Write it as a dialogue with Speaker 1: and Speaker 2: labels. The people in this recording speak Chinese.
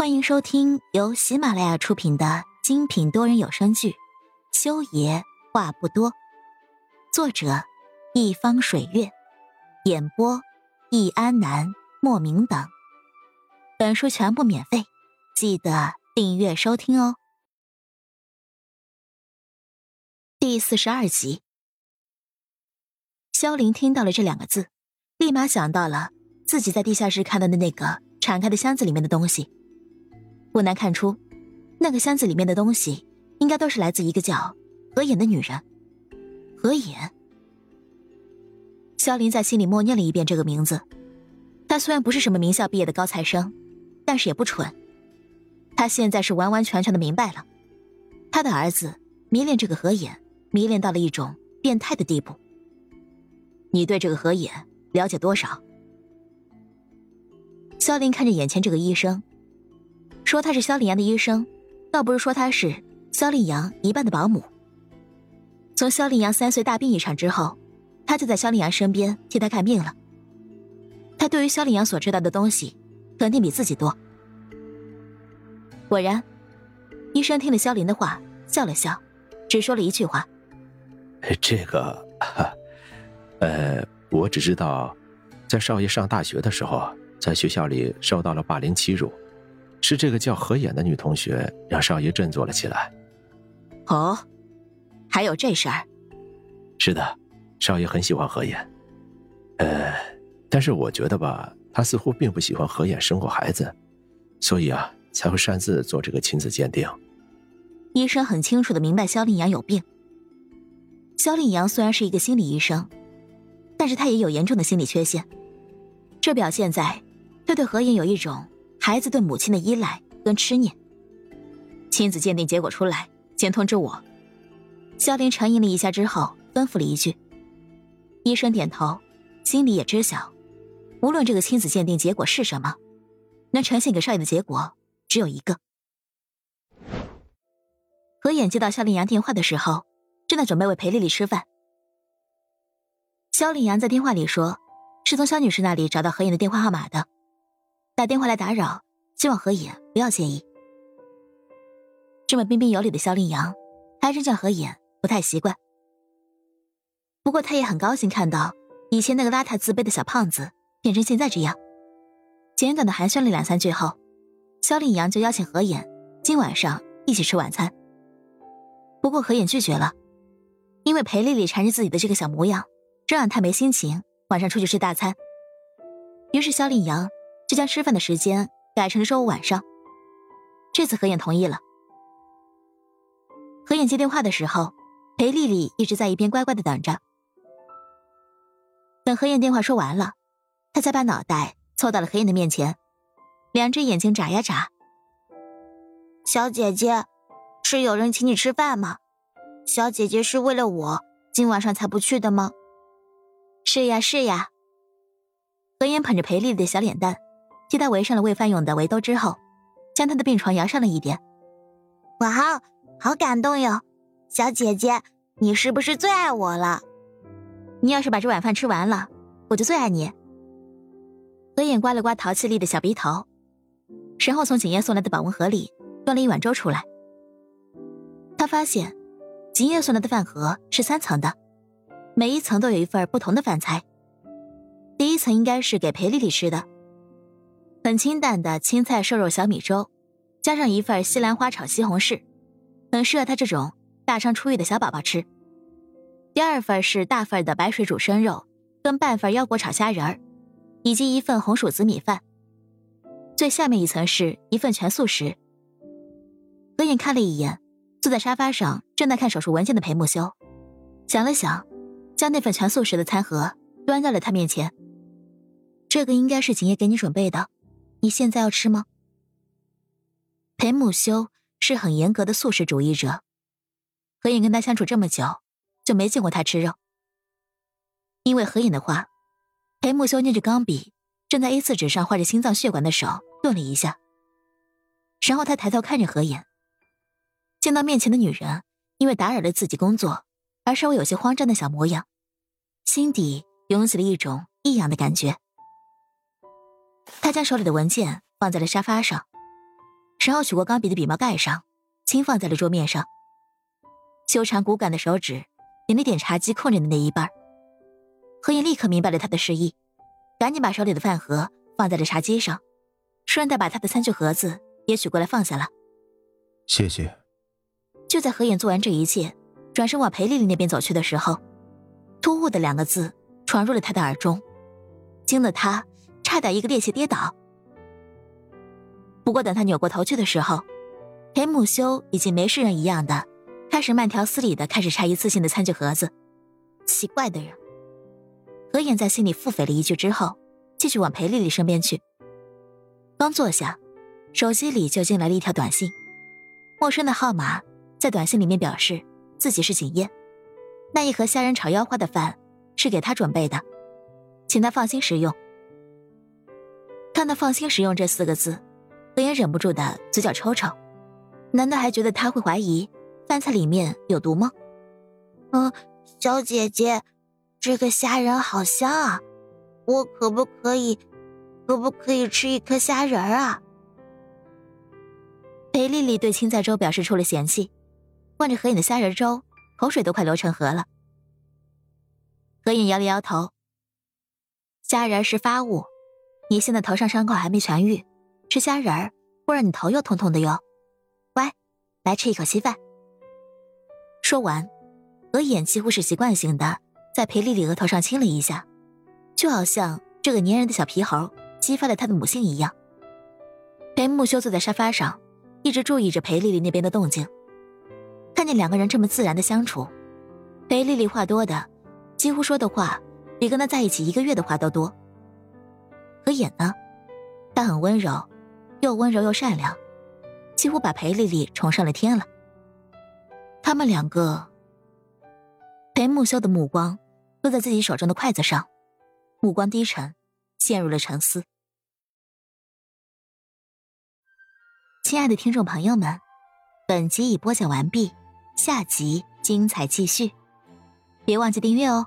Speaker 1: 欢迎收听由喜马拉雅出品的精品多人有声剧《修爷话不多》，作者：一方水月，演播：易安南、莫名等。本书全部免费，记得订阅收听哦。第四十二集，萧凌听到了这两个字，立马想到了自己在地下室看到的那个敞开的箱子里面的东西。不难看出，那个箱子里面的东西应该都是来自一个叫何眼的女人。何眼。萧林在心里默念了一遍这个名字。他虽然不是什么名校毕业的高材生，但是也不蠢。他现在是完完全全的明白了，他的儿子迷恋这个何眼，迷恋到了一种变态的地步。你对这个何眼了解多少？萧林看着眼前这个医生。说他是萧凌阳的医生，倒不是说他是萧凌阳一半的保姆。从萧凌阳三岁大病一场之后，他就在萧凌阳身边替他看病了。他对于萧凌阳所知道的东西，肯定比自己多。果然，医生听了肖林的话，笑了笑，只说了一句话：“
Speaker 2: 这个，呃，我只知道，在少爷上大学的时候，在学校里受到了霸凌欺辱。”是这个叫何眼的女同学让少爷振作了起来。
Speaker 1: 哦，还有这事儿。
Speaker 2: 是的，少爷很喜欢何眼。呃，但是我觉得吧，他似乎并不喜欢何眼生过孩子，所以啊，才会擅自做这个亲子鉴定。
Speaker 1: 医生很清楚的明白肖令阳有病。肖令阳虽然是一个心理医生，但是他也有严重的心理缺陷，这表现在他对何眼有一种。孩子对母亲的依赖跟痴念。亲子鉴定结果出来，先通知我。萧林沉吟了一下之后，吩咐了一句。医生点头，心里也知晓，无论这个亲子鉴定结果是什么，能呈现给少爷的结果只有一个。何眼接到萧凌阳电话的时候，正在准备为裴丽丽吃饭。萧凌阳在电话里说，是从萧女士那里找到何眼的电话号码的。打电话来打扰，希望何野不要介意。这么彬彬有礼的肖令阳，还真叫何野不太习惯。不过他也很高兴看到以前那个邋遢自卑的小胖子变成现在这样。简短的寒暄了两三句后，肖令阳就邀请何野今晚上一起吃晚餐。不过何眼拒绝了，因为裴丽丽缠着自己的这个小模样，这让他没心情晚上出去吃大餐。于是肖令阳。就将吃饭的时间改成了周五晚上。这次何燕同意了。何燕接电话的时候，裴丽丽一直在一边乖乖的等着。等何燕电话说完了，她才把脑袋凑到了何燕的面前，两只眼睛眨呀眨。
Speaker 3: 小姐姐，是有人请你吃饭吗？小姐姐是为了我今晚上才不去的吗？
Speaker 1: 是呀是呀。何眼捧着裴丽丽的小脸蛋。替他围上了喂饭用的围兜之后，将他的病床摇上了一点。
Speaker 3: 哇，好感动哟！小姐姐，你是不是最爱我了？
Speaker 1: 你要是把这碗饭吃完了，我就最爱你。何眼刮了刮淘气力的小鼻头，然后从景叶送来的保温盒里端了一碗粥出来。他发现，景叶送来的饭盒是三层的，每一层都有一份不同的饭菜。第一层应该是给裴丽丽吃的。很清淡的青菜瘦肉小米粥，加上一份西兰花炒西红柿，很适合他这种大伤初愈的小宝宝吃。第二份是大份的白水煮生肉，跟半份腰果炒虾仁儿，以及一份红薯紫米饭。最下面一层是一份全素食。何眼看了一眼坐在沙发上正在看手术文件的裴木修，想了想，将那份全素食的餐盒端在了他面前。这个应该是景叶给你准备的。你现在要吃吗？裴木修是很严格的素食主义者，何影跟他相处这么久，就没见过他吃肉。因为何影的话，裴木修捏着钢笔，正在 A4 纸上画着心脏血管的手顿了一下，然后他抬头看着何影，见到面前的女人因为打扰了自己工作而稍微有些慌张的小模样，心底涌起了一种异样的感觉。他将手里的文件放在了沙发上，然后取过钢笔的笔帽盖上，轻放在了桌面上。修长骨感的手指点了点茶几空着的那一半。何影立刻明白了他的示意，赶紧把手里的饭盒放在了茶几上，顺带把他的餐具盒子也取过来放下了。
Speaker 4: 谢谢。
Speaker 1: 就在何影做完这一切，转身往裴丽丽那边走去的时候，突兀的两个字闯入了他的耳中，惊得他差点一个趔趄跌倒。不过等他扭过头去的时候，裴木修已经没事人一样的。开始慢条斯理的开始拆一次性的餐具盒子，奇怪的人。何眼在心里腹诽了一句之后，继续往裴丽丽身边去。刚坐下，手机里就进来了一条短信，陌生的号码在短信里面表示自己是景燕，那一盒虾仁炒腰花的饭是给他准备的，请他放心食用。看到“放心食用”这四个字，何眼忍不住的嘴角抽抽，难道还觉得他会怀疑？饭菜里面有毒吗？
Speaker 3: 嗯，小姐姐，这个虾仁好香啊！我可不可以，可不可以吃一颗虾仁啊？
Speaker 1: 裴丽丽对青菜粥表示出了嫌弃，望着何影的虾仁粥，口水都快流成河了。何影摇了摇头：“虾仁是发物，你现在头上伤口还没痊愈，吃虾仁儿会让你头又痛痛的哟。乖，来吃一口稀饭。”说完，额眼几乎是习惯性的在裴丽丽额头上亲了一下，就好像这个粘人的小皮猴激发了他的母性一样。裴木修坐在沙发上，一直注意着裴丽丽那边的动静。看见两个人这么自然的相处，裴丽丽话多的，几乎说的话比跟他在一起一个月的话都多。和眼呢，他很温柔，又温柔又善良，几乎把裴丽丽宠上了天了。他们两个，裴木修的目光落在自己手中的筷子上，目光低沉，陷入了沉思。亲爱的听众朋友们，本集已播讲完毕，下集精彩继续，别忘记订阅哦。